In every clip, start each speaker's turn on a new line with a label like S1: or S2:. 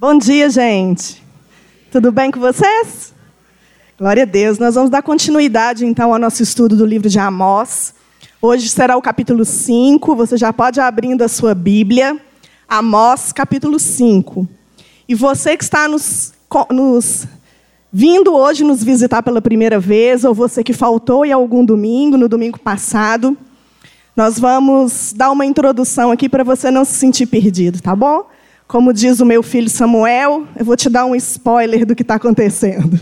S1: Bom dia, gente. Tudo bem com vocês? Glória a Deus. Nós vamos dar continuidade, então, ao nosso estudo do livro de Amós. Hoje será o capítulo 5. Você já pode abrindo a sua Bíblia. Amós, capítulo 5. E você que está nos, nos vindo hoje nos visitar pela primeira vez, ou você que faltou em algum domingo, no domingo passado, nós vamos dar uma introdução aqui para você não se sentir perdido, tá bom? Como diz o meu filho Samuel, eu vou te dar um spoiler do que está acontecendo.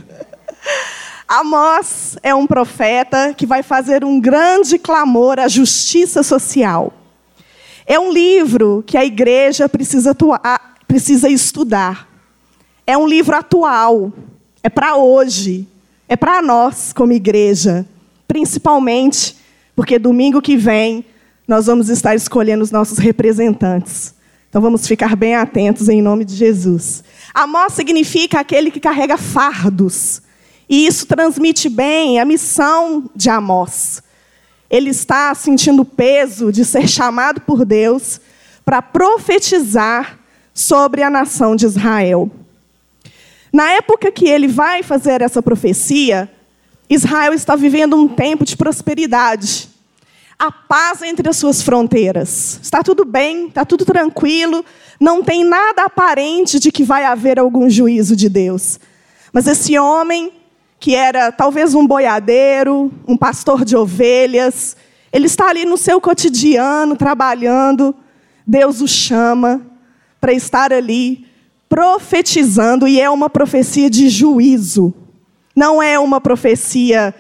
S1: Amós é um profeta que vai fazer um grande clamor à justiça social. É um livro que a igreja precisa, precisa estudar. É um livro atual. É para hoje. É para nós, como igreja. Principalmente porque domingo que vem nós vamos estar escolhendo os nossos representantes. Então vamos ficar bem atentos em nome de Jesus. Amós significa aquele que carrega fardos. E isso transmite bem a missão de Amós. Ele está sentindo o peso de ser chamado por Deus para profetizar sobre a nação de Israel. Na época que ele vai fazer essa profecia, Israel está vivendo um tempo de prosperidade a paz entre as suas fronteiras. Está tudo bem, está tudo tranquilo, não tem nada aparente de que vai haver algum juízo de Deus. Mas esse homem, que era talvez um boiadeiro, um pastor de ovelhas, ele está ali no seu cotidiano, trabalhando, Deus o chama para estar ali profetizando, e é uma profecia de juízo. Não é uma profecia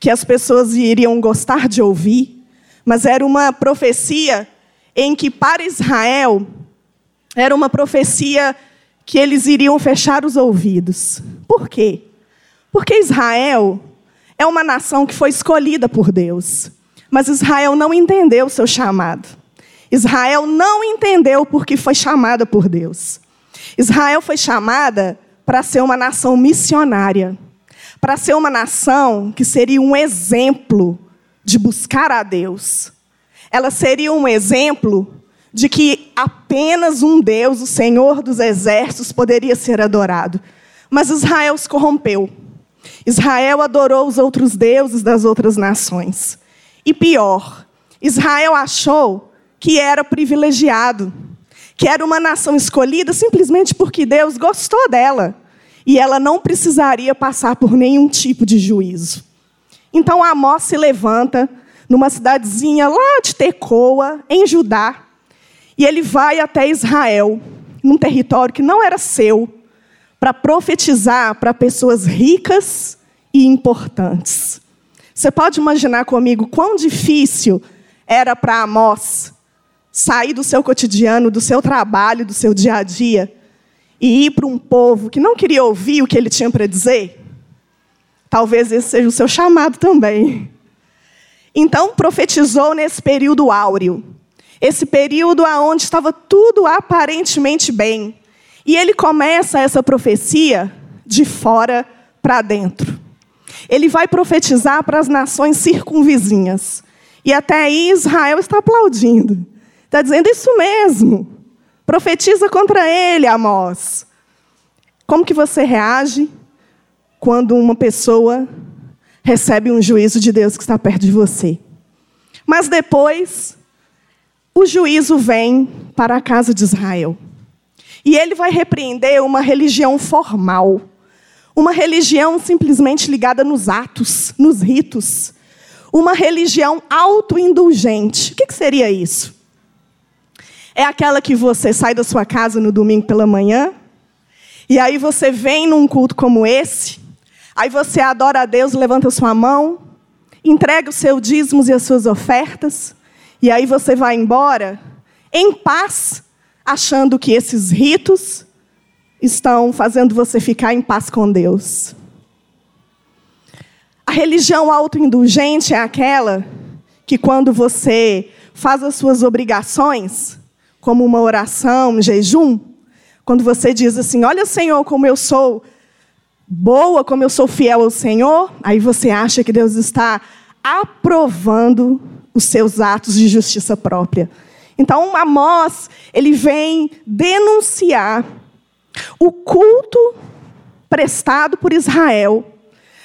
S1: que as pessoas iriam gostar de ouvir, mas era uma profecia em que para Israel era uma profecia que eles iriam fechar os ouvidos. Por quê? Porque Israel é uma nação que foi escolhida por Deus, mas Israel não entendeu o seu chamado. Israel não entendeu por que foi chamada por Deus. Israel foi chamada para ser uma nação missionária, para ser uma nação que seria um exemplo de buscar a Deus. Ela seria um exemplo de que apenas um Deus, o Senhor dos exércitos, poderia ser adorado. Mas Israel se corrompeu. Israel adorou os outros deuses das outras nações. E pior, Israel achou que era privilegiado, que era uma nação escolhida simplesmente porque Deus gostou dela e ela não precisaria passar por nenhum tipo de juízo. Então Amós se levanta numa cidadezinha lá de Tecoa, em Judá, e ele vai até Israel, num território que não era seu, para profetizar para pessoas ricas e importantes. Você pode imaginar comigo quão difícil era para Amós sair do seu cotidiano, do seu trabalho, do seu dia a dia e ir para um povo que não queria ouvir o que ele tinha para dizer? Talvez esse seja o seu chamado também. Então, profetizou nesse período áureo. Esse período onde estava tudo aparentemente bem. E ele começa essa profecia de fora para dentro. Ele vai profetizar para as nações circunvizinhas. E até aí Israel está aplaudindo. Está dizendo isso mesmo. Profetiza contra ele, Amós. Como que você reage quando uma pessoa recebe um juízo de Deus que está perto de você. Mas depois, o juízo vem para a casa de Israel. E ele vai repreender uma religião formal. Uma religião simplesmente ligada nos atos, nos ritos. Uma religião autoindulgente. O que seria isso? É aquela que você sai da sua casa no domingo pela manhã, e aí você vem num culto como esse, Aí você adora a Deus, levanta sua mão, entrega os seus dízimos e as suas ofertas, e aí você vai embora em paz, achando que esses ritos estão fazendo você ficar em paz com Deus. A religião autoindulgente é aquela que, quando você faz as suas obrigações, como uma oração, um jejum, quando você diz assim: Olha, Senhor, como eu sou boa, como eu sou fiel ao Senhor, aí você acha que Deus está aprovando os seus atos de justiça própria. Então, Amós, ele vem denunciar O culto prestado por Israel,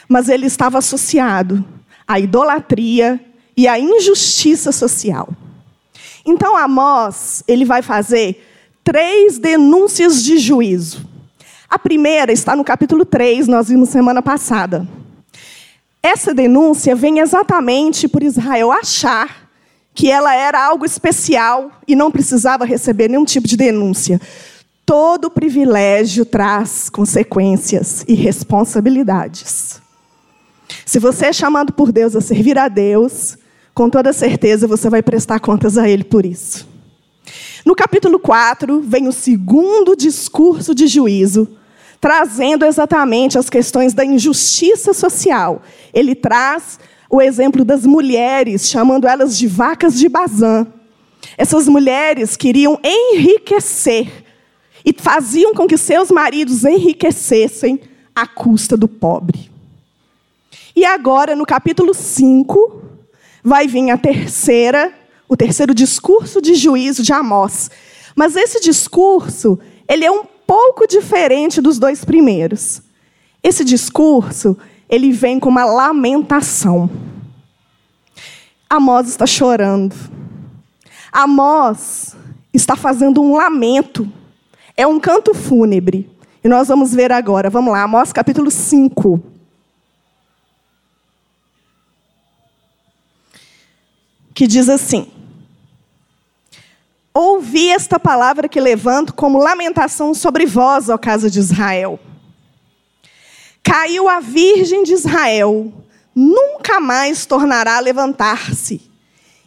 S1: mas ele estava associado à idolatria e à injustiça social. Então Amós, ele vai fazer três denúncias de juízo. A primeira está no capítulo 3, nós vimos semana passada. Essa denúncia vem exatamente por Israel achar que ela era algo especial e não precisava receber nenhum tipo de denúncia. Todo privilégio traz consequências e responsabilidades. Se você é chamado por Deus a servir a Deus, com toda certeza você vai prestar contas a Ele por isso. No capítulo 4, vem o segundo discurso de juízo, trazendo exatamente as questões da injustiça social. Ele traz o exemplo das mulheres, chamando elas de vacas de Bazã. Essas mulheres queriam enriquecer e faziam com que seus maridos enriquecessem à custa do pobre. E agora, no capítulo 5, vai vir a terceira, o terceiro discurso de juízo de Amós. Mas esse discurso, ele é um pouco diferente dos dois primeiros. Esse discurso, ele vem com uma lamentação. Amós está chorando. Amós está fazendo um lamento. É um canto fúnebre. E nós vamos ver agora. Vamos lá, Amós capítulo 5. Que diz assim: Ouvi esta palavra que levanto como lamentação sobre vós, ó casa de Israel. Caiu a virgem de Israel, nunca mais tornará a levantar-se.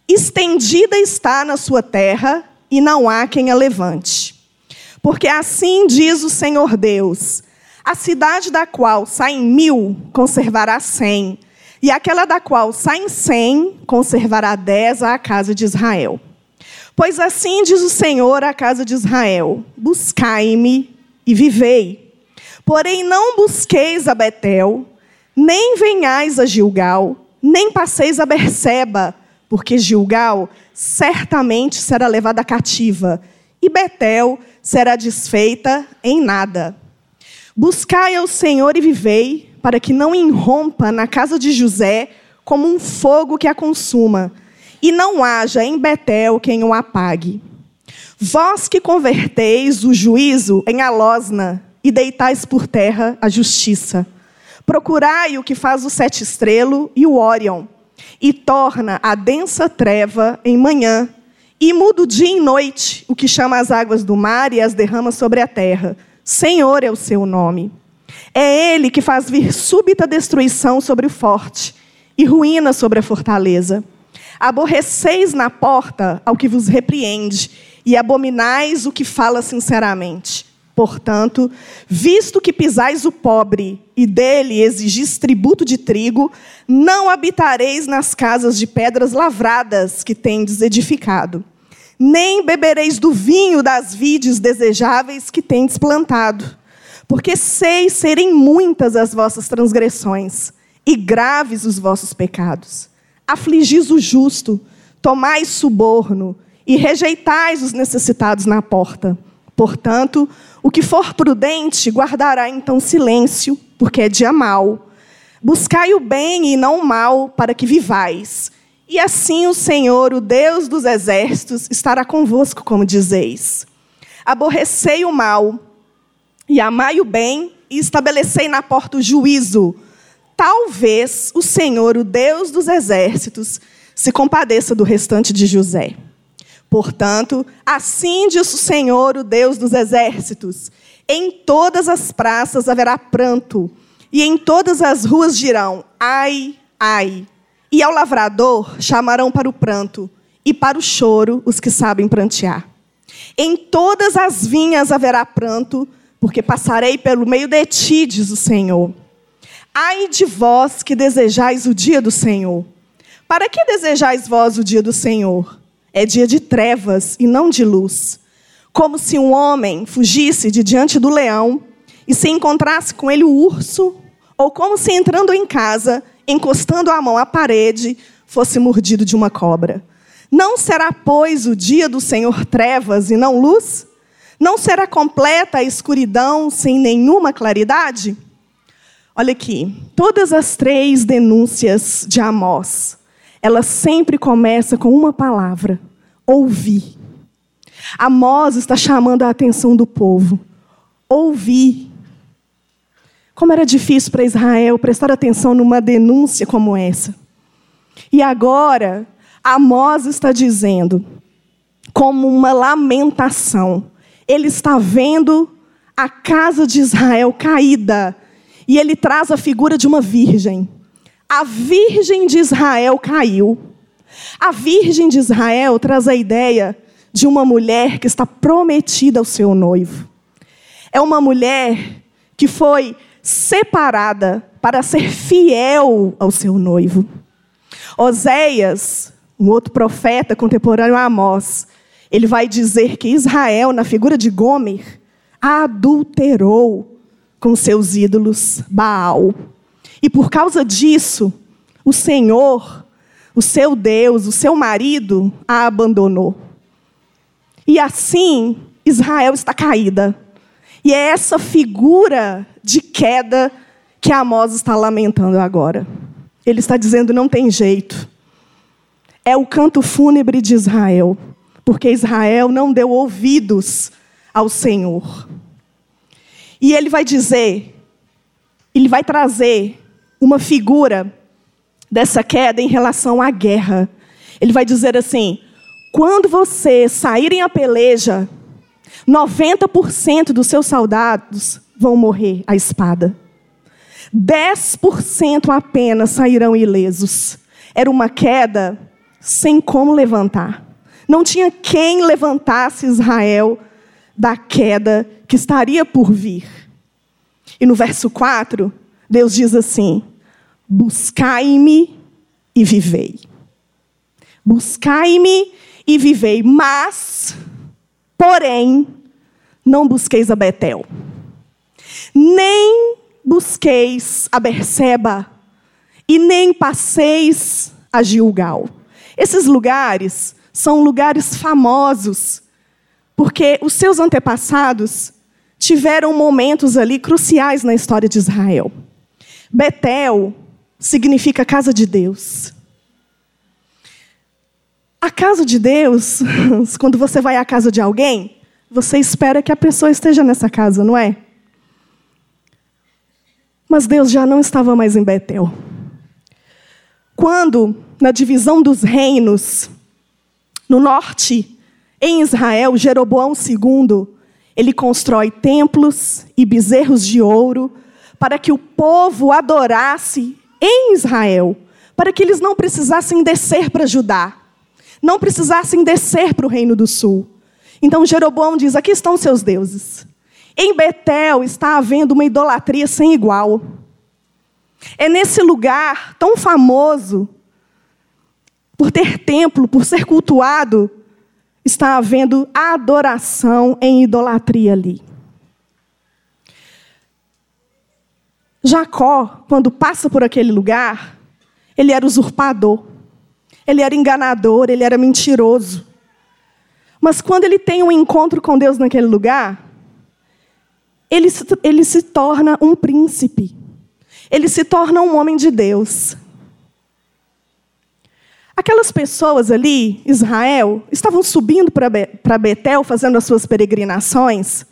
S1: Estendida está na sua terra, e não há quem a levante. Porque assim diz o Senhor Deus: a cidade da qual saem mil conservará cem, e aquela da qual saem cem conservará dez à casa de Israel. Pois assim diz o Senhor à casa de Israel: buscai-me e vivei. Porém, não busqueis a Betel, nem venhais a Gilgal, nem passeis a Berseba, porque Gilgal certamente será levada cativa, e Betel será desfeita em nada. Buscai ao Senhor e vivei, para que não irrompa na casa de José como um fogo que a consuma, e não haja em Betel quem o apague. Vós que converteis o juízo em alosna, e deitais por terra a justiça. Procurai o que faz o sete estrelo e o Órion, e torna a densa treva em manhã, e muda o dia em noite, o que chama as águas do mar e as derrama sobre a terra. Senhor é o seu nome. É ele que faz vir súbita destruição sobre o forte e ruína sobre a fortaleza. Aborreceis na porta ao que vos repreende e abominais o que fala sinceramente. Portanto, visto que pisais o pobre e dele exigis tributo de trigo, não habitareis nas casas de pedras lavradas que tendes edificado, nem bebereis do vinho das vides desejáveis que tendes plantado, porque sei serem muitas as vossas transgressões e graves os vossos pecados. Afligis o justo, tomais suborno e rejeitais os necessitados na porta. Portanto, o que for prudente guardará então silêncio, porque é dia mau. Buscai o bem e não o mal, para que vivais. E assim o Senhor, o Deus dos exércitos, estará convosco, como dizeis. Aborrecei o mal e amai o bem, e estabelecei na porta o juízo. Talvez o Senhor, o Deus dos exércitos, se compadeça do restante de José. Portanto, assim diz o Senhor, o Deus dos exércitos: em todas as praças haverá pranto, e em todas as ruas dirão: ai, ai. E ao lavrador chamarão para o pranto, e para o choro os que sabem prantear. Em todas as vinhas haverá pranto, porque passarei pelo meio de ti, diz o Senhor. Ai de vós que desejais o dia do Senhor. Para que desejais vós o dia do Senhor? É dia de trevas e não de luz. Como se um homem fugisse de diante do leão e se encontrasse com ele o urso, ou como se entrando em casa, encostando a mão à parede, fosse mordido de uma cobra. Não será, pois, o dia do Senhor trevas e não luz? Não será completa a escuridão sem nenhuma claridade? Olha aqui, todas as três denúncias de Amós, elas sempre começam com uma palavra: ouvir. Amós está chamando a atenção do povo. Ouvir. Como era difícil para Israel prestar atenção numa denúncia como essa. E agora, Amós está dizendo, como uma lamentação, ele está vendo a casa de Israel caída, e ele traz a figura de uma virgem. A virgem de Israel caiu. A virgem de Israel traz a ideia de uma mulher que está prometida ao seu noivo. É uma mulher que foi separada para ser fiel ao seu noivo. Oséias, um outro profeta contemporâneo a Amós, ele vai dizer que Israel, na figura de Gomer, adulterou com seus ídolos Baal. E por causa disso, o Senhor, o seu Deus, o seu marido, a abandonou. E assim, Israel está caída. E é essa figura de queda que Amós está lamentando agora. Ele está dizendo: não tem jeito. É o canto fúnebre de Israel, porque Israel não deu ouvidos ao Senhor. E ele vai dizer, ele vai trazer uma figura dessa queda em relação à guerra. Ele vai dizer assim: quando vocês saírem a peleja, 90% dos seus soldados vão morrer à espada. 10% apenas sairão ilesos. Era uma queda sem como levantar. Não tinha quem levantasse Israel da queda que estaria por vir. E no verso 4, Deus diz assim: Buscai-me e vivei. Buscai-me e vivei, mas, porém, não busqueis a Betel, nem busqueis a Berseba, e nem passeis a Gilgal. Esses lugares são lugares famosos, porque os seus antepassados tiveram momentos ali cruciais na história de Israel. Betel significa casa de Deus. A casa de Deus, quando você vai à casa de alguém, você espera que a pessoa esteja nessa casa, não é? Mas Deus já não estava mais em Betel. Quando, na divisão dos reinos, no norte, em Israel, Jeroboão II, ele constrói templos e bezerros de ouro para que o povo adorasse em Israel, para que eles não precisassem descer para Judá não precisassem descer para o reino do sul. Então Jeroboão diz: aqui estão seus deuses. Em Betel está havendo uma idolatria sem igual. É nesse lugar tão famoso, por ter templo, por ser cultuado, está havendo adoração em idolatria ali. Jacó, quando passa por aquele lugar, ele era usurpador. Ele era enganador, ele era mentiroso. Mas quando ele tem um encontro com Deus naquele lugar, ele ele se torna um príncipe. Ele se torna um homem de Deus. Aquelas pessoas ali, Israel, estavam subindo para Betel, fazendo as suas peregrinações.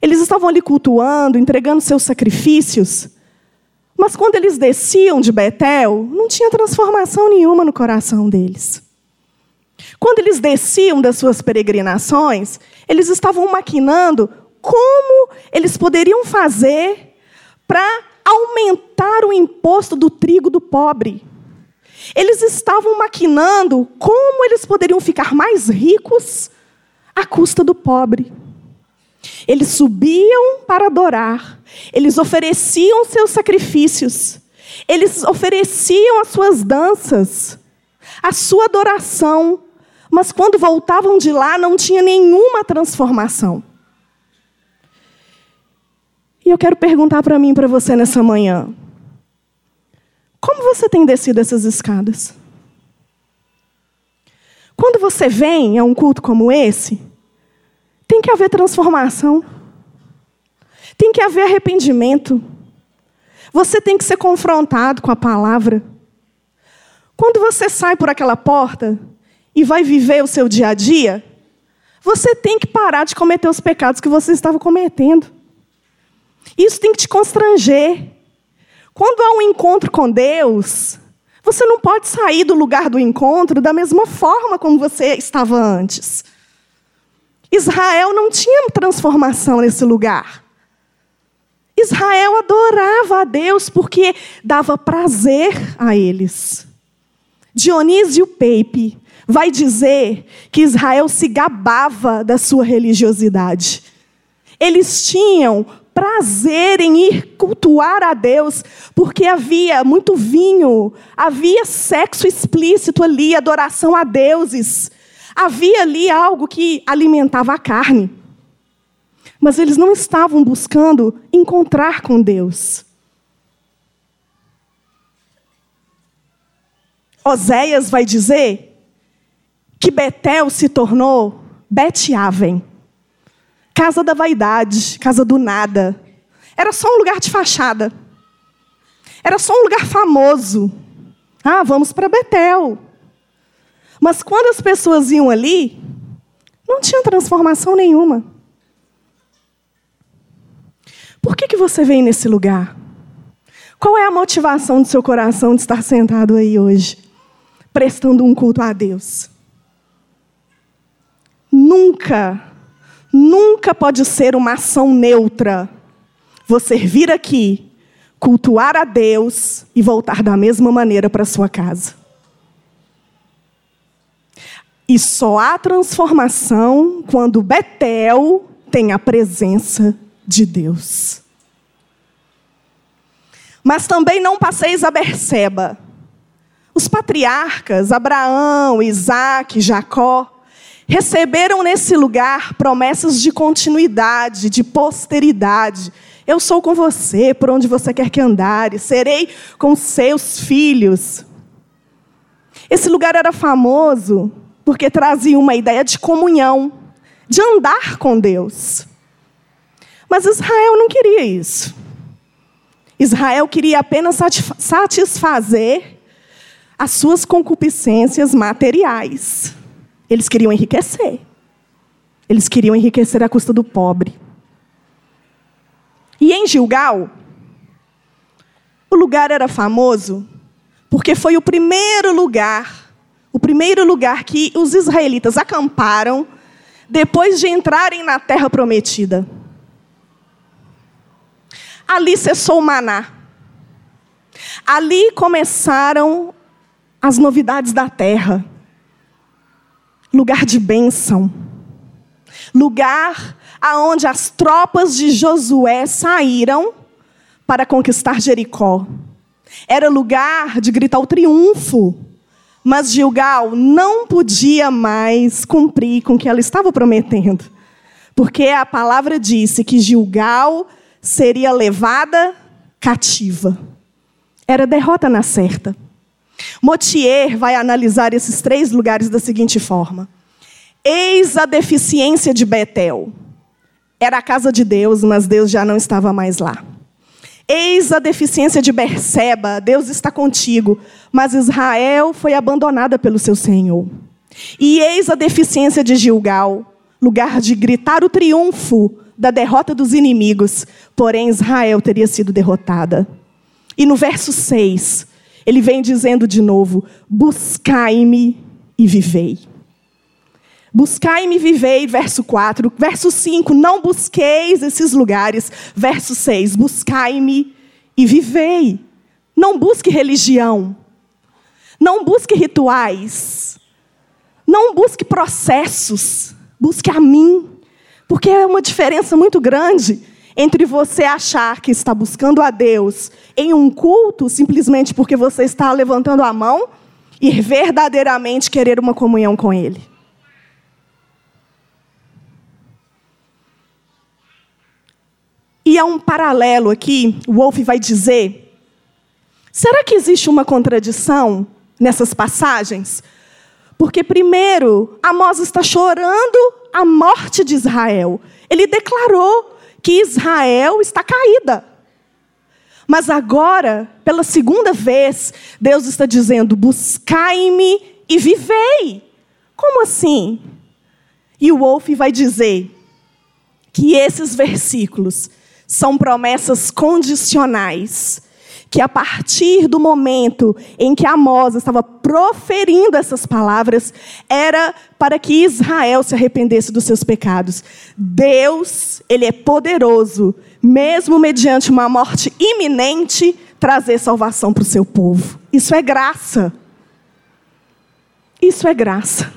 S1: Eles estavam ali cultuando, entregando seus sacrifícios. Mas quando eles desciam de Betel, não tinha transformação nenhuma no coração deles. Quando eles desciam das suas peregrinações, eles estavam maquinando como eles poderiam fazer para aumentar o imposto do trigo do pobre. Eles estavam maquinando como eles poderiam ficar mais ricos à custa do pobre. Eles subiam para adorar, eles ofereciam seus sacrifícios, eles ofereciam as suas danças, a sua adoração, mas quando voltavam de lá não tinha nenhuma transformação. E eu quero perguntar para mim e para você nessa manhã: como você tem descido essas escadas? Quando você vem a um culto como esse, Tem que haver transformação. Tem que haver arrependimento. Você tem que ser confrontado com a palavra. Quando você sai por aquela porta e vai viver o seu dia a dia, você tem que parar de cometer os pecados que você estava cometendo. Isso tem que te constranger. Quando há um encontro com Deus, você não pode sair do lugar do encontro da mesma forma como você estava antes. Israel não tinha transformação nesse lugar. Israel adorava a Deus porque dava prazer a eles. Dionísio Peipe vai dizer que Israel se gabava da sua religiosidade. Eles tinham prazer em ir cultuar a Deus, porque havia muito vinho, havia sexo explícito ali, adoração a deuses. Havia ali algo que alimentava a carne. Mas eles não estavam buscando encontrar com Deus. Oséias vai dizer que Betel se tornou Betiaven casa da vaidade, casa do nada. Era só um lugar de fachada. Era só um lugar famoso. Ah, vamos para Betel. Mas quando as pessoas iam ali, não tinha transformação nenhuma. Por que, que você vem nesse lugar? Qual é a motivação do seu coração de estar sentado aí hoje, prestando um culto a Deus? Nunca nunca pode ser uma ação neutra. Você vir aqui, cultuar a Deus e voltar da mesma maneira para sua casa. E só há transformação quando Betel tem a presença de Deus. Mas também não passeis a Berseba. Os patriarcas, Abraão, Isaac, Jacó, receberam nesse lugar promessas de continuidade, de posteridade. Eu sou com você por onde você quer que andares, serei com seus filhos. Esse lugar era famoso porque trazia uma ideia de comunhão, de andar com Deus. Mas Israel não queria isso. Israel queria apenas satisfazer as suas concupiscências materiais. Eles queriam enriquecer. Eles queriam enriquecer à custa do pobre. E em Gilgal, o lugar era famoso porque foi o primeiro lugar, o primeiro lugar que os israelitas acamparam depois de entrarem na terra prometida. Ali cessou o maná. Ali começaram as novidades da terra lugar de bênção, lugar aonde as tropas de Josué saíram para conquistar Jericó. Era lugar de gritar o triunfo. Mas Gilgal não podia mais cumprir com o que ela estava prometendo. Porque a palavra disse que Gilgal seria levada cativa. Era derrota na certa. Motier vai analisar esses três lugares da seguinte forma: Eis a deficiência de Betel. Era a casa de Deus, mas Deus já não estava mais lá. Eis a deficiência de Berseba, Deus está contigo, mas Israel foi abandonada pelo seu Senhor. E eis a deficiência de Gilgal, lugar de gritar o triunfo da derrota dos inimigos, porém Israel teria sido derrotada. E no verso 6, ele vem dizendo de novo: buscai-me e vivei. Buscai-me e vivei, verso 4. Verso 5, não busqueis esses lugares. Verso 6, buscai-me e vivei. Não busque religião. Não busque rituais. Não busque processos. Busque a mim. Porque é uma diferença muito grande entre você achar que está buscando a Deus em um culto simplesmente porque você está levantando a mão e verdadeiramente querer uma comunhão com Ele. E há um paralelo aqui, o Wolf vai dizer: será que existe uma contradição nessas passagens? Porque, primeiro, Amós está chorando a morte de Israel. Ele declarou que Israel está caída. Mas agora, pela segunda vez, Deus está dizendo: buscai-me e vivei. Como assim? E o Wolf vai dizer que esses versículos são promessas condicionais que a partir do momento em que Amós estava proferindo essas palavras, era para que Israel se arrependesse dos seus pecados. Deus, ele é poderoso, mesmo mediante uma morte iminente, trazer salvação para o seu povo. Isso é graça. Isso é graça.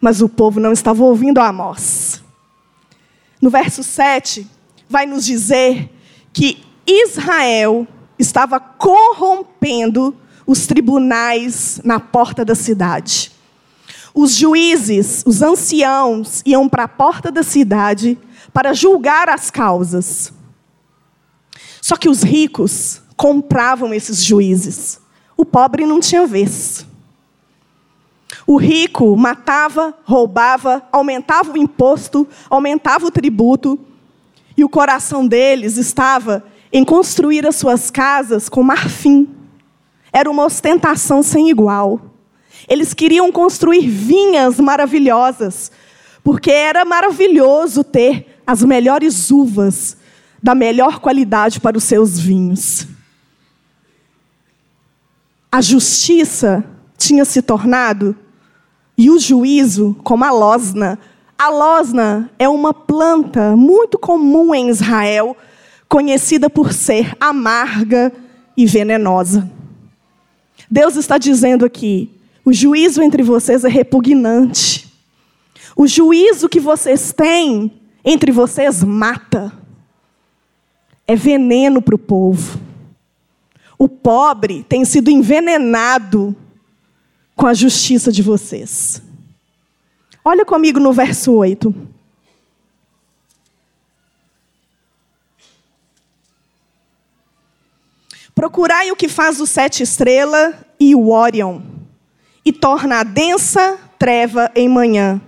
S1: Mas o povo não estava ouvindo Amós. No verso 7, vai nos dizer que Israel estava corrompendo os tribunais na porta da cidade. Os juízes, os anciãos, iam para a porta da cidade para julgar as causas. Só que os ricos compravam esses juízes. O pobre não tinha vez. O rico matava, roubava, aumentava o imposto, aumentava o tributo, e o coração deles estava em construir as suas casas com marfim. Era uma ostentação sem igual. Eles queriam construir vinhas maravilhosas, porque era maravilhoso ter as melhores uvas da melhor qualidade para os seus vinhos. A justiça tinha se tornado, e o juízo, como a losna. A losna é uma planta muito comum em Israel, conhecida por ser amarga e venenosa. Deus está dizendo aqui: o juízo entre vocês é repugnante. O juízo que vocês têm entre vocês mata. É veneno para o povo. O pobre tem sido envenenado com a justiça de vocês. Olha comigo no verso 8. Procurai o que faz o sete estrela e o Orion, e torna a densa treva em manhã,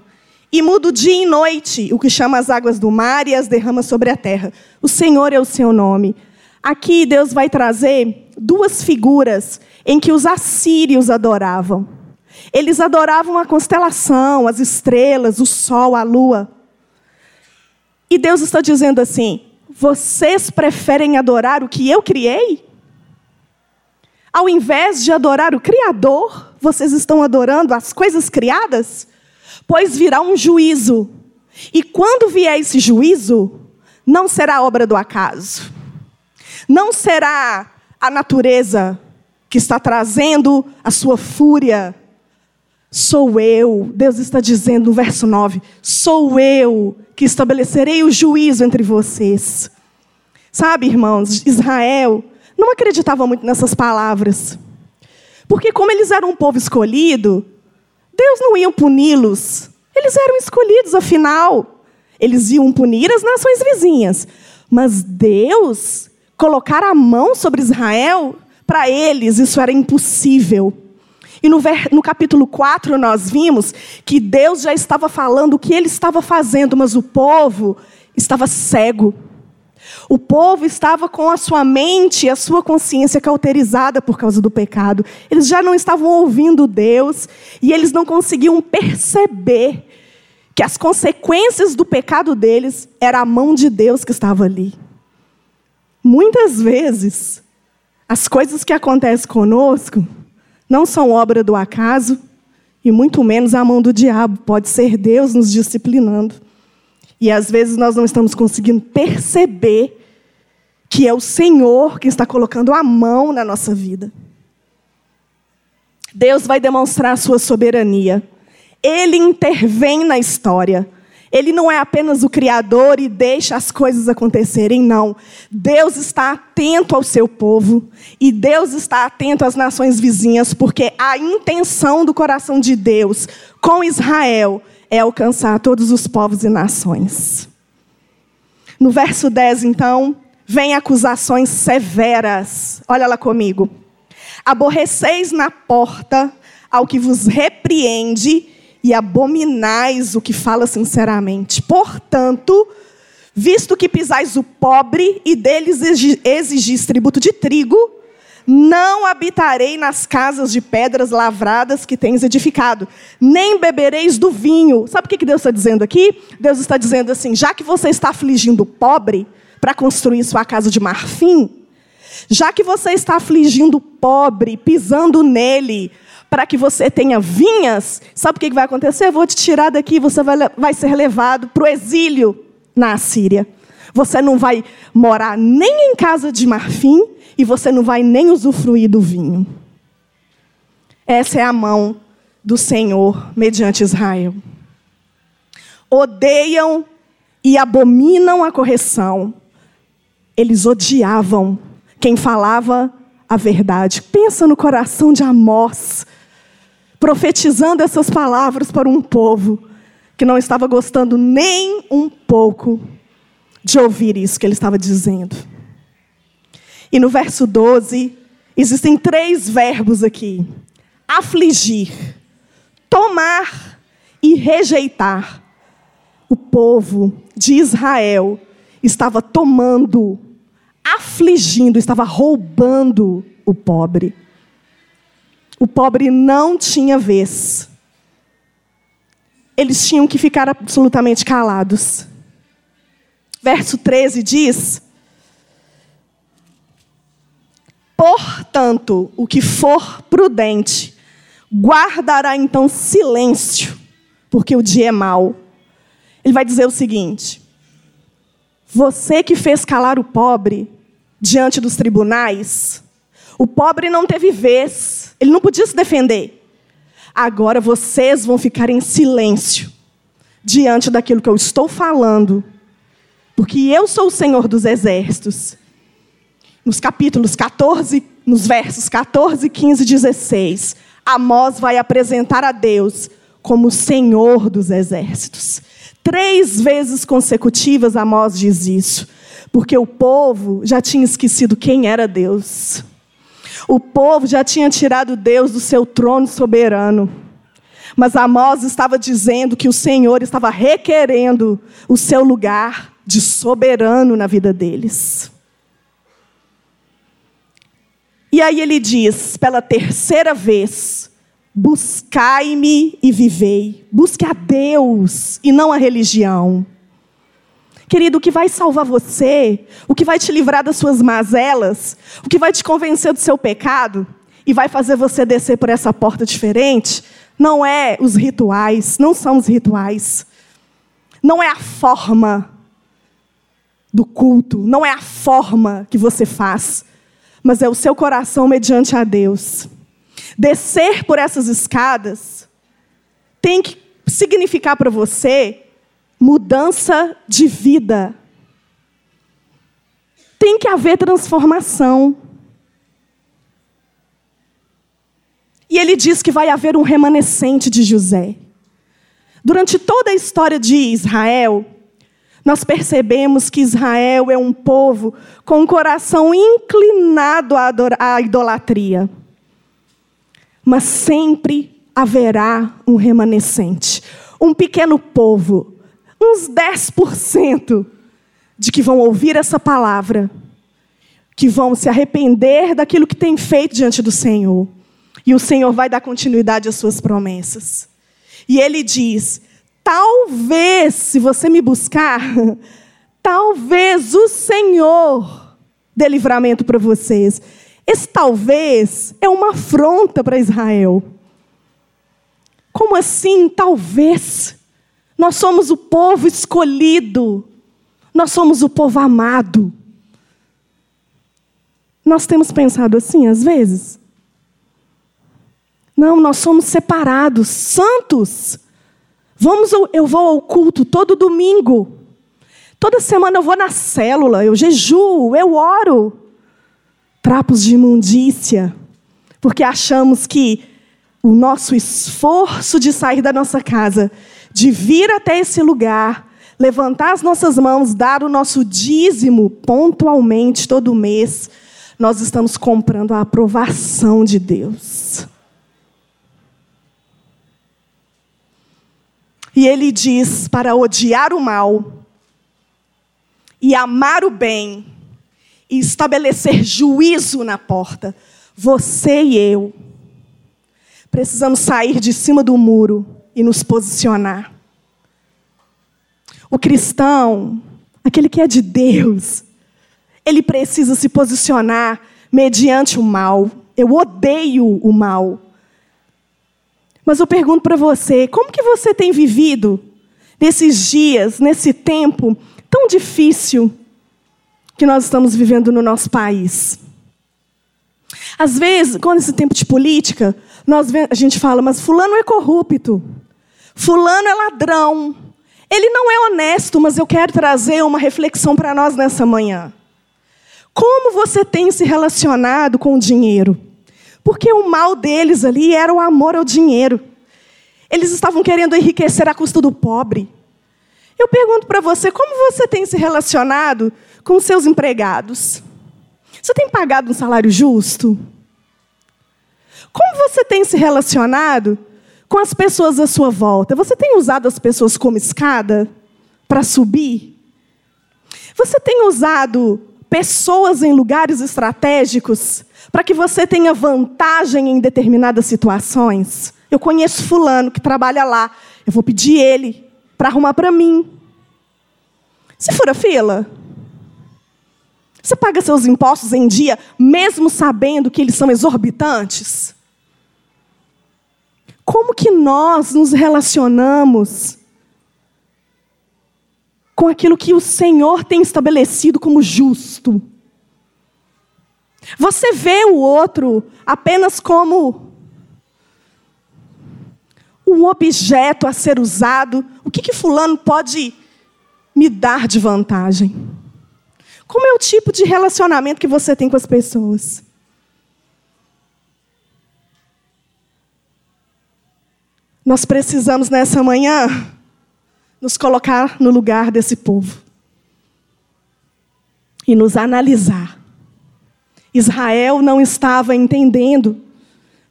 S1: e muda o dia em noite, o que chama as águas do mar e as derrama sobre a terra. O Senhor é o seu nome. Aqui Deus vai trazer duas figuras em que os assírios adoravam. Eles adoravam a constelação, as estrelas, o sol, a lua. E Deus está dizendo assim: vocês preferem adorar o que eu criei? Ao invés de adorar o Criador, vocês estão adorando as coisas criadas? Pois virá um juízo. E quando vier esse juízo, não será obra do acaso. Não será a natureza que está trazendo a sua fúria. Sou eu, Deus está dizendo no verso 9: sou eu que estabelecerei o juízo entre vocês. Sabe, irmãos, Israel não acreditava muito nessas palavras. Porque, como eles eram um povo escolhido, Deus não ia puni-los. Eles eram escolhidos, afinal. Eles iam punir as nações vizinhas. Mas Deus colocar a mão sobre Israel, para eles isso era impossível. E no, no, capítulo 4 nós vimos que Deus já estava falando o que ele estava fazendo, mas o povo estava cego. O povo estava com a sua mente e a sua consciência cauterizada por causa do pecado. Eles já não estavam ouvindo Deus e eles não conseguiam perceber que as consequências do pecado deles era a mão de Deus que estava ali. Muitas vezes, as coisas que acontecem conosco não são obra do acaso e muito menos a mão do diabo. Pode ser Deus nos disciplinando. E às vezes nós não estamos conseguindo perceber que é o Senhor que está colocando a mão na nossa vida. Deus vai demonstrar a sua soberania. Ele intervém na história. Ele não é apenas o Criador e deixa as coisas acontecerem, não. Deus está atento ao seu povo e Deus está atento às nações vizinhas, porque a intenção do coração de Deus com Israel é alcançar todos os povos e nações. No verso 10, então, vem acusações severas. Olha lá comigo. Aborreceis na porta ao que vos repreende, e abominais o que fala sinceramente. Portanto, visto que pisais o pobre e deles exigis tributo de trigo, não habitarei nas casas de pedras lavradas que tens edificado, nem bebereis do vinho. Sabe o que Deus está dizendo aqui? Deus está dizendo assim: já que você está afligindo o pobre para construir sua casa de marfim, já que você está afligindo o pobre, pisando nele, para que você tenha vinhas, sabe o que vai acontecer? Eu vou te tirar daqui você vai, vai ser levado para o exílio na Assíria. Você não vai morar nem em casa de marfim e você não vai nem usufruir do vinho. Essa é a mão do Senhor mediante Israel. Odeiam e abominam a correção. Eles odiavam quem falava a verdade. Pensa no coração de Amós, profetizando essas palavras para um povo que não estava gostando nem um pouco de ouvir isso que ele estava dizendo. E no verso 12, existem três verbos aqui: afligir, tomar e rejeitar. O povo de Israel estava tomando, afligindo, estava roubando o pobre. O pobre não tinha vez. Eles tinham que ficar absolutamente calados. Verso 13 diz: Portanto, o que for prudente, guardará então silêncio, porque o dia é mau. Ele vai dizer o seguinte: Você que fez calar o pobre diante dos tribunais, o pobre não teve vez, ele não podia se defender. Agora vocês vão ficar em silêncio diante daquilo que eu estou falando, porque eu sou o Senhor dos exércitos. Nos capítulos 14, nos versos 14, 15 e 16, Amós vai apresentar a Deus como Senhor dos exércitos. Três vezes consecutivas Amós diz isso, porque o povo já tinha esquecido quem era Deus. O povo já tinha tirado Deus do seu trono soberano. Mas Amós estava dizendo que o Senhor estava requerendo o seu lugar de soberano na vida deles. E aí ele diz, pela terceira vez: buscai-me e vivei. Busque a Deus e não a religião. Querido, o que vai salvar você, o que vai te livrar das suas mazelas, o que vai te convencer do seu pecado e vai fazer você descer por essa porta diferente, não é os rituais, não são os rituais. Não é a forma do culto, não é a forma que você faz, mas é o seu coração mediante a Deus. Descer por essas escadas tem que significar para você mudança de vida. Tem que haver transformação. E ele diz que vai haver um remanescente de José. Durante toda a história de Israel, nós percebemos que Israel é um povo com o coração inclinado à idolatria. Mas sempre haverá um remanescente, um pequeno povo uns 10% de que vão ouvir essa palavra, que vão se arrepender daquilo que tem feito diante do Senhor. E o Senhor vai dar continuidade às suas promessas. E ele diz: talvez, se você me buscar, talvez o Senhor dê livramento para vocês. Esse talvez é uma afronta para Israel. Como assim, talvez? Nós somos o povo escolhido. Nós somos o povo amado. Nós temos pensado assim às vezes? Não, nós somos separados, santos. Vamos, eu vou ao culto todo domingo. Toda semana eu vou na célula, eu jejuo, eu oro. Trapos de imundícia, porque achamos que o nosso esforço de sair da nossa casa de vir até esse lugar, levantar as nossas mãos, dar o nosso dízimo pontualmente todo mês, nós estamos comprando a aprovação de Deus. E ele diz para odiar o mal e amar o bem e estabelecer juízo na porta. Você e eu precisamos sair de cima do muro e nos posicionar. O cristão, aquele que é de Deus, ele precisa se posicionar mediante o mal. Eu odeio o mal. Mas eu pergunto para você, como que você tem vivido nesses dias, nesse tempo tão difícil que nós estamos vivendo no nosso país? Às vezes, quando esse tempo de política, nós a gente fala, mas fulano é corrupto, fulano é ladrão, ele não é honesto, mas eu quero trazer uma reflexão para nós nessa manhã. Como você tem se relacionado com o dinheiro? Porque o mal deles ali era o amor ao dinheiro. Eles estavam querendo enriquecer à custa do pobre. Eu pergunto para você, como você tem se relacionado com seus empregados? Você tem pagado um salário justo? Como você tem se relacionado com as pessoas à sua volta? Você tem usado as pessoas como escada para subir? Você tem usado pessoas em lugares estratégicos para que você tenha vantagem em determinadas situações? Eu conheço fulano que trabalha lá, eu vou pedir ele para arrumar para mim. Se for a fila, você paga seus impostos em dia, mesmo sabendo que eles são exorbitantes? Como que nós nos relacionamos com aquilo que o Senhor tem estabelecido como justo? Você vê o outro apenas como um objeto a ser usado. O que, que Fulano pode me dar de vantagem? Como é o tipo de relacionamento que você tem com as pessoas? Nós precisamos nessa manhã nos colocar no lugar desse povo e nos analisar. Israel não estava entendendo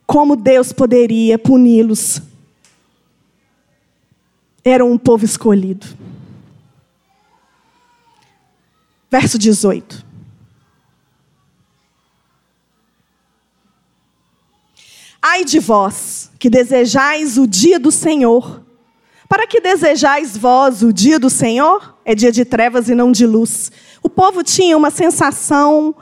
S1: como Deus poderia puni-los. Era um povo escolhido. Verso 18. Ai de vós, que desejais o dia do Senhor. Para que desejais vós o dia do Senhor? É dia de trevas e não de luz. O povo tinha uma sensação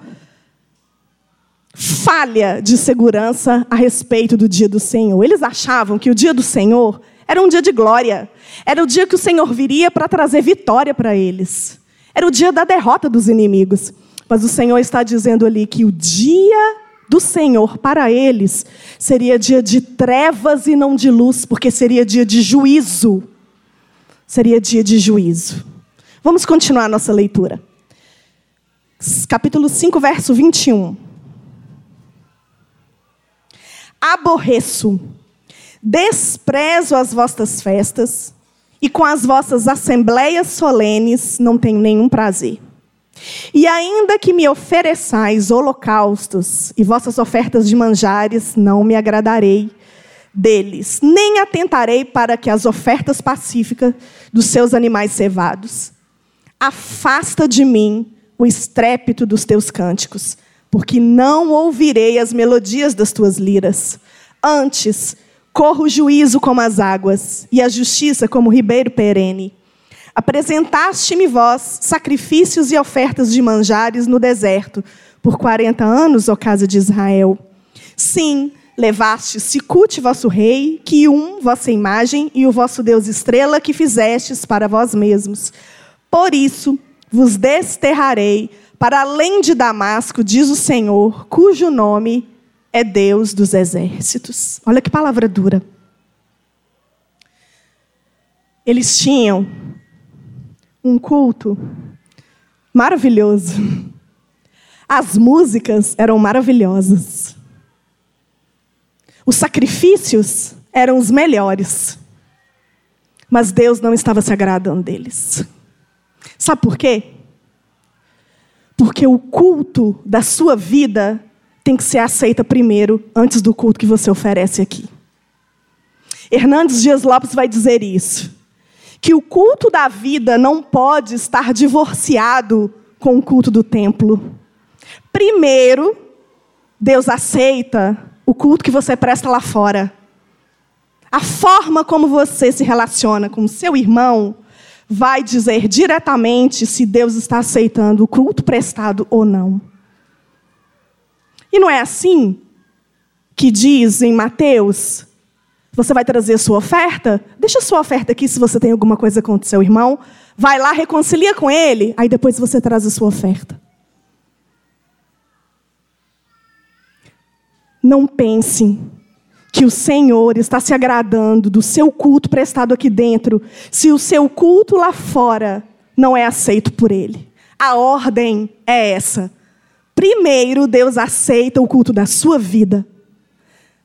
S1: falha de segurança a respeito do dia do Senhor. Eles achavam que o dia do Senhor era um dia de glória. Era o dia que o Senhor viria para trazer vitória para eles. Era o dia da derrota dos inimigos. Mas o Senhor está dizendo ali que o dia do Senhor para eles seria dia de trevas e não de luz, porque seria dia de juízo. Seria dia de juízo. Vamos continuar nossa leitura. Capítulo 5, verso 21. Aborreço, desprezo as vossas festas, e com as vossas assembleias solenes não tenho nenhum prazer. E ainda que me ofereçais holocaustos e vossas ofertas de manjares, não me agradarei deles, nem atentarei para que as ofertas pacíficas dos seus animais cevados. Afasta de mim o estrépito dos teus cânticos, porque não ouvirei as melodias das tuas liras. Antes, corro o juízo como as águas, e a justiça como o ribeiro perene. Apresentaste-me vós sacrifícios e ofertas de manjares no deserto, por quarenta anos, ó casa de Israel. Sim, levaste Sicute, vosso rei, um vossa imagem, e o vosso Deus estrela, que fizestes para vós mesmos. Por isso vos desterrarei para além de Damasco, diz o Senhor, cujo nome é Deus dos exércitos. Olha que palavra dura. Eles tinham um culto maravilhoso. As músicas eram maravilhosas. Os sacrifícios eram os melhores. Mas Deus não estava se agradando deles. Sabe por quê? Porque o culto da sua vida tem que ser aceita primeiro, antes do culto que você oferece aqui. Hernandes Dias Lopes vai dizer isso. que o culto da vida não pode estar divorciado com o culto do templo. Primeiro, Deus aceita o culto que você presta lá fora. A forma como você se relaciona com o seu irmão vai dizer diretamente se Deus está aceitando o culto prestado ou não. E não é assim que diz em Mateus: você vai trazer sua oferta? Deixa sua oferta aqui se você tem alguma coisa contra o seu irmão. Vai lá, reconcilia com ele, aí depois você traz a sua oferta. Não pensem que o Senhor está se agradando do seu culto prestado aqui dentro, se o seu culto lá fora não é aceito por Ele. A ordem é essa. Primeiro, Deus aceita o culto da sua vida.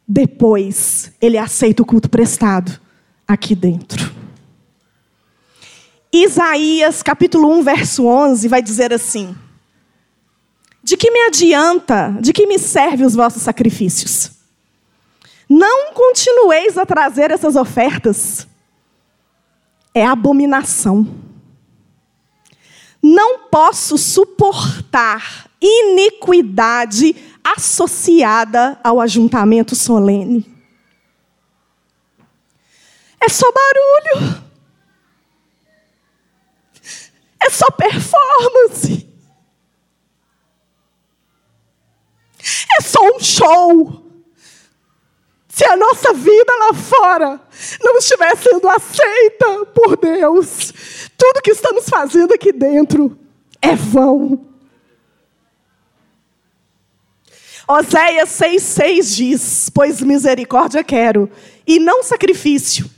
S1: Depois, Ele aceita o culto prestado aqui dentro. Isaías capítulo 1, verso 11 vai dizer assim: De que me adianta, de que me servem os vossos sacrifícios? Não continueis a trazer essas ofertas. É abominação. Não posso suportar iniquidade associada ao ajuntamento solene. É só barulho. É só performance. É só um show se a nossa vida lá fora não estiver sendo aceita por Deus, tudo que estamos fazendo aqui dentro é vão. Oséias 6,6 diz: Pois misericórdia quero, e não sacrifício,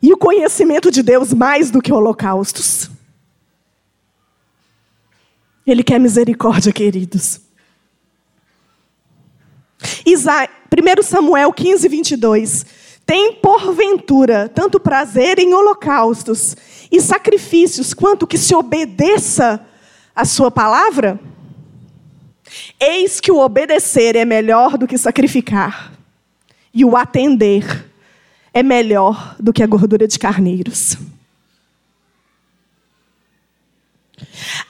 S1: e o conhecimento de Deus mais do que holocaustos. Ele quer misericórdia, queridos. Isa 1 Samuel 15, 22. Tem porventura tanto prazer em holocaustos e sacrifícios, quanto que se obedeça a sua palavra? Eis que o obedecer é melhor do que sacrificar, e o atender é melhor do que a gordura de carneiros.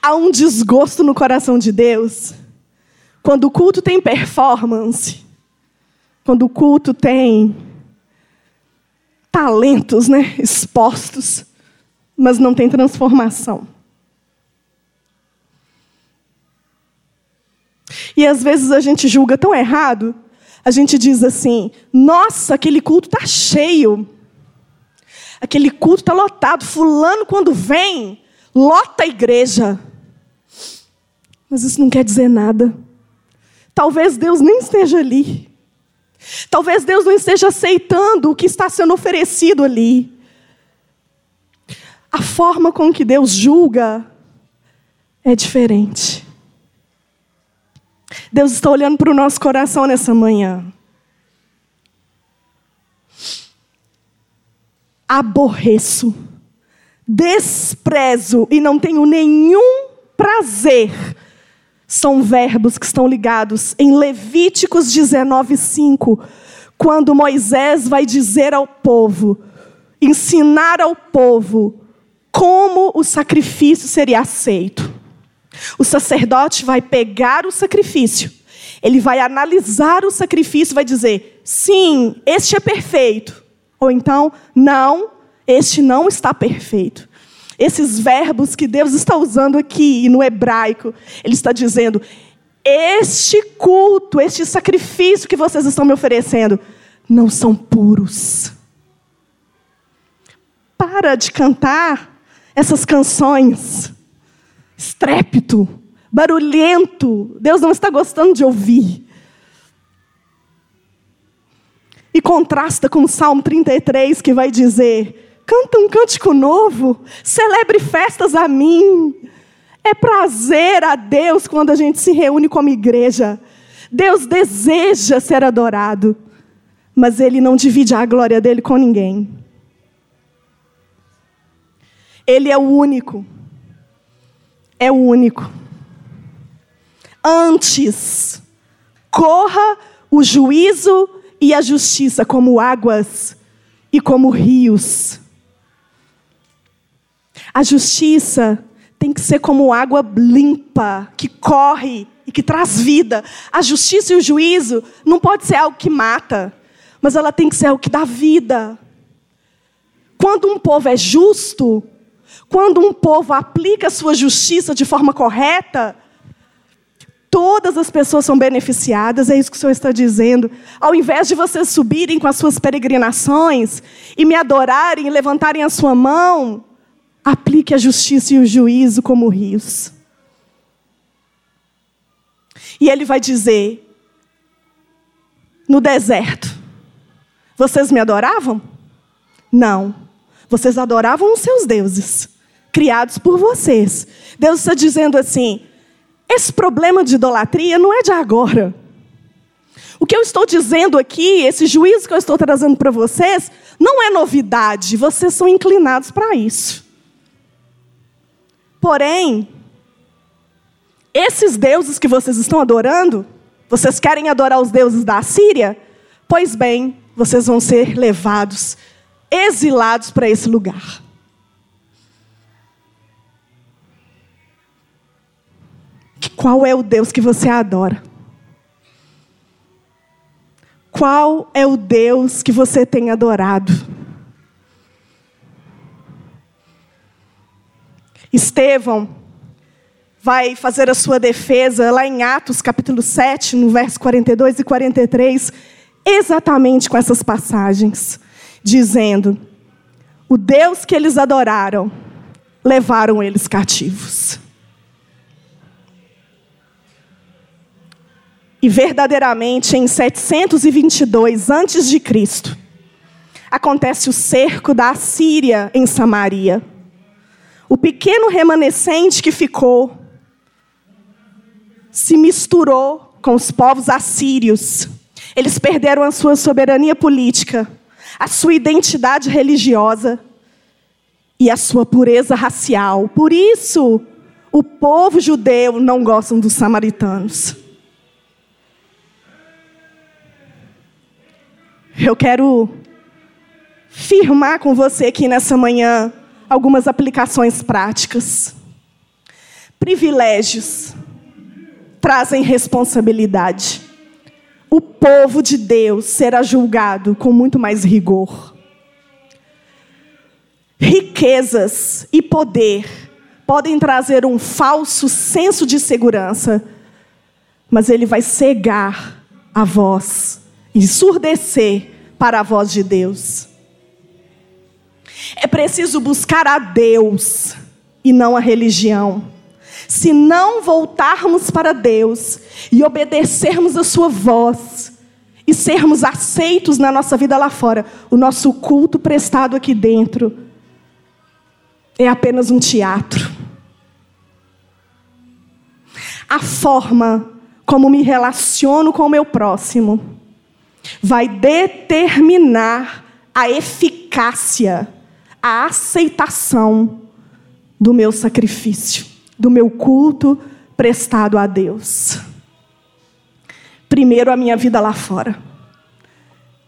S1: Há um desgosto no coração de Deus quando o culto tem performance, quando o culto tem talentos né, expostos, mas não tem transformação. E às vezes a gente julga tão errado, a gente diz assim: nossa, aquele culto está cheio, aquele culto está lotado, Fulano, quando vem, lota a igreja. Mas isso não quer dizer nada. Talvez Deus nem esteja ali. Talvez Deus não esteja aceitando o que está sendo oferecido ali. A forma com que Deus julga é diferente. Deus está olhando para o nosso coração nessa manhã. Aborreço, desprezo e não tenho nenhum prazer são verbos que estão ligados em Levíticos 19:5, quando Moisés vai dizer ao povo, ensinar ao povo como o sacrifício seria aceito. O sacerdote vai pegar o sacrifício, ele vai analisar o sacrifício, vai dizer: sim, este é perfeito. Ou então, não, este não está perfeito. Esses verbos que Deus está usando aqui no hebraico, Ele está dizendo: este culto, este sacrifício que vocês estão me oferecendo, não são puros. Para de cantar essas canções, estrépito, barulhento. Deus não está gostando de ouvir. E contrasta com o Salmo 33, que vai dizer: Canta um cântico novo. Celebre festas a mim. É prazer a Deus quando a gente se reúne como igreja. Deus deseja ser adorado, mas Ele não divide a glória dele com ninguém. Ele é o único. É o único. Antes, corra o juízo e a justiça como águas e como rios. A justiça tem que ser como água limpa, que corre e que traz vida. A justiça e o juízo não pode ser algo que mata, mas ela tem que ser algo que dá vida. Quando um povo é justo, quando um povo aplica a sua justiça de forma correta, todas as pessoas são beneficiadas, é isso que o Senhor está dizendo. Ao invés de vocês subirem com as suas peregrinações e me adorarem e levantarem a sua mão, aplique a justiça e o juízo como rios. E ele vai dizer: no deserto, vocês me adoravam? Não. Vocês adoravam os seus deuses, criados por vocês. Deus está dizendo assim: esse problema de idolatria não é de agora. O que eu estou dizendo aqui, esse juízo que eu estou trazendo para vocês, não é novidade, vocês são inclinados para isso. Porém, esses deuses que vocês estão adorando, vocês querem adorar os deuses da Síria? Pois bem, vocês vão ser levados, exilados para esse lugar. Qual é o Deus que você adora? Qual é o Deus que você tem adorado? Estevão vai fazer a sua defesa lá em Atos capítulo 7, no verso 42 e 43, exatamente com essas passagens, dizendo: O Deus que eles adoraram levaram eles cativos. E verdadeiramente em 722 antes de Cristo, acontece o cerco da Síria em Samaria. O pequeno remanescente que ficou se misturou com os povos assírios. Eles perderam a sua soberania política, a sua identidade religiosa e a sua pureza racial. Por isso, o povo judeu não gosta dos samaritanos. Eu quero firmar com você aqui nessa manhã algumas aplicações práticas. Privilégios trazem responsabilidade. O povo de Deus será julgado com muito mais rigor. Riquezas e poder podem trazer um falso senso de segurança, mas ele vai cegar a voz ensurdecer para a voz de Deus. É preciso buscar a Deus e não a religião. Se não voltarmos para Deus e obedecermos a Sua voz, e sermos aceitos na nossa vida lá fora, o nosso culto prestado aqui dentro é apenas um teatro. A forma como me relaciono com o meu próximo vai determinar a eficácia, a aceitação do meu sacrifício, do meu culto prestado a Deus. Primeiro a minha vida lá fora,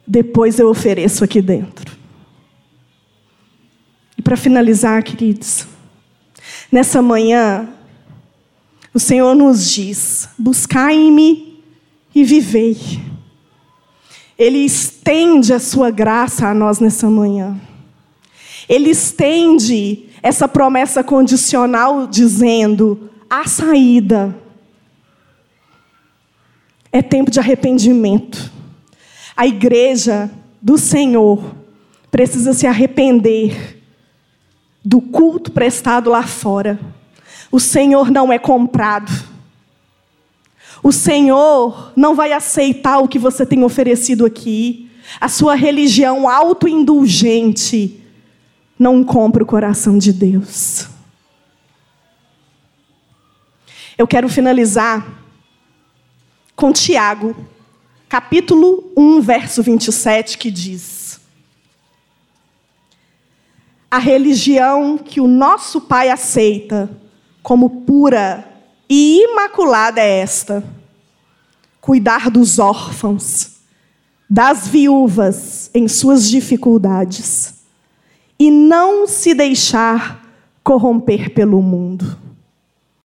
S1: depois eu ofereço aqui dentro. E para finalizar, queridos, nessa manhã, o Senhor nos diz: buscai-me e vivei. Ele estende a sua graça a nós nessa manhã. Ele estende essa promessa condicional dizendo: a saída. É tempo de arrependimento. A igreja do Senhor precisa se arrepender do culto prestado lá fora. O Senhor não é comprado. O Senhor não vai aceitar o que você tem oferecido aqui. A sua religião autoindulgente não compra o coração de Deus. Eu quero finalizar com Tiago, capítulo 1, verso 27, que diz: A religião que o nosso Pai aceita como pura e imaculada é esta: cuidar dos órfãos, das viúvas em suas dificuldades, e não se deixar corromper pelo mundo.